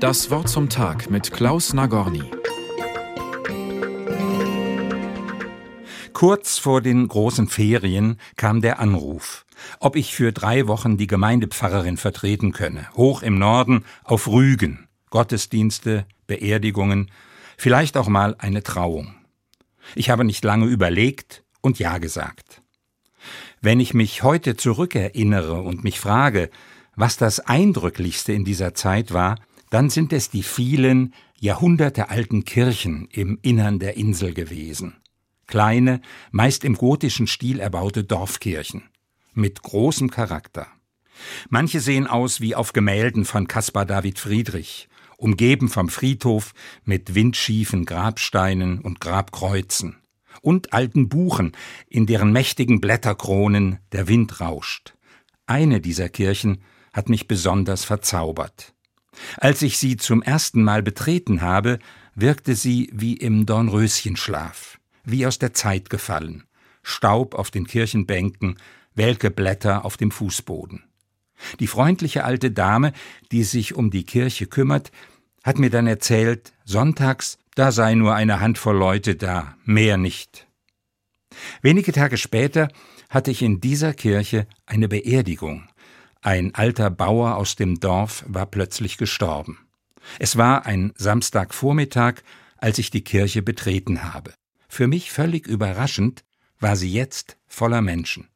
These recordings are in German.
Das Wort zum Tag mit Klaus Nagorny. Kurz vor den großen Ferien kam der Anruf, ob ich für drei Wochen die Gemeindepfarrerin vertreten könne, hoch im Norden auf Rügen, Gottesdienste, Beerdigungen, vielleicht auch mal eine Trauung. Ich habe nicht lange überlegt und Ja gesagt. Wenn ich mich heute zurückerinnere und mich frage, was das Eindrücklichste in dieser Zeit war, dann sind es die vielen jahrhundertealten Kirchen im Innern der Insel gewesen. Kleine, meist im gotischen Stil erbaute Dorfkirchen. Mit großem Charakter. Manche sehen aus wie auf Gemälden von Caspar David Friedrich, umgeben vom Friedhof mit windschiefen Grabsteinen und Grabkreuzen und alten Buchen, in deren mächtigen Blätterkronen der Wind rauscht. Eine dieser Kirchen hat mich besonders verzaubert. Als ich sie zum ersten Mal betreten habe, wirkte sie wie im Dornröschenschlaf, wie aus der Zeit gefallen. Staub auf den Kirchenbänken, welke Blätter auf dem Fußboden. Die freundliche alte Dame, die sich um die Kirche kümmert, hat mir dann erzählt, sonntags, da sei nur eine Handvoll Leute da, mehr nicht. Wenige Tage später hatte ich in dieser Kirche eine Beerdigung. Ein alter Bauer aus dem Dorf war plötzlich gestorben. Es war ein Samstagvormittag, als ich die Kirche betreten habe. Für mich völlig überraschend war sie jetzt voller Menschen.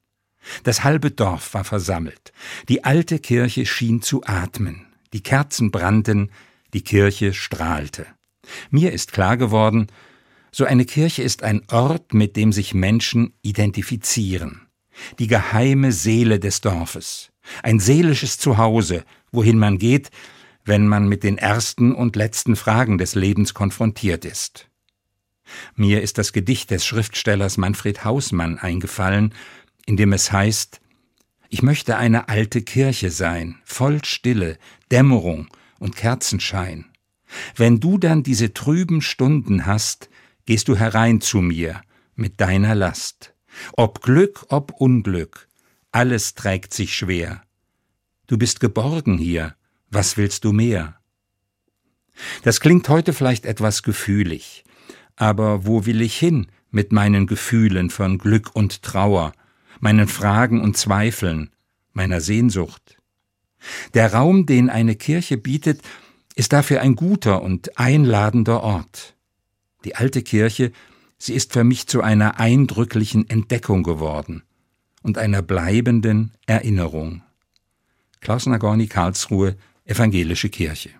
Das halbe Dorf war versammelt. Die alte Kirche schien zu atmen. Die Kerzen brannten, die Kirche strahlte. Mir ist klar geworden, so eine Kirche ist ein Ort, mit dem sich Menschen identifizieren. Die geheime Seele des Dorfes ein seelisches Zuhause, wohin man geht, wenn man mit den ersten und letzten Fragen des Lebens konfrontiert ist. Mir ist das Gedicht des Schriftstellers Manfred Hausmann eingefallen, in dem es heißt Ich möchte eine alte Kirche sein, voll Stille, Dämmerung und Kerzenschein. Wenn du dann diese trüben Stunden hast, gehst du herein zu mir mit deiner Last. Ob Glück, ob Unglück, alles trägt sich schwer. Du bist geborgen hier, was willst du mehr? Das klingt heute vielleicht etwas gefühlig, aber wo will ich hin mit meinen Gefühlen von Glück und Trauer, meinen Fragen und Zweifeln, meiner Sehnsucht? Der Raum, den eine Kirche bietet, ist dafür ein guter und einladender Ort. Die alte Kirche, sie ist für mich zu einer eindrücklichen Entdeckung geworden und einer bleibenden Erinnerung. Klaus Nagorny, Karlsruhe, Evangelische Kirche.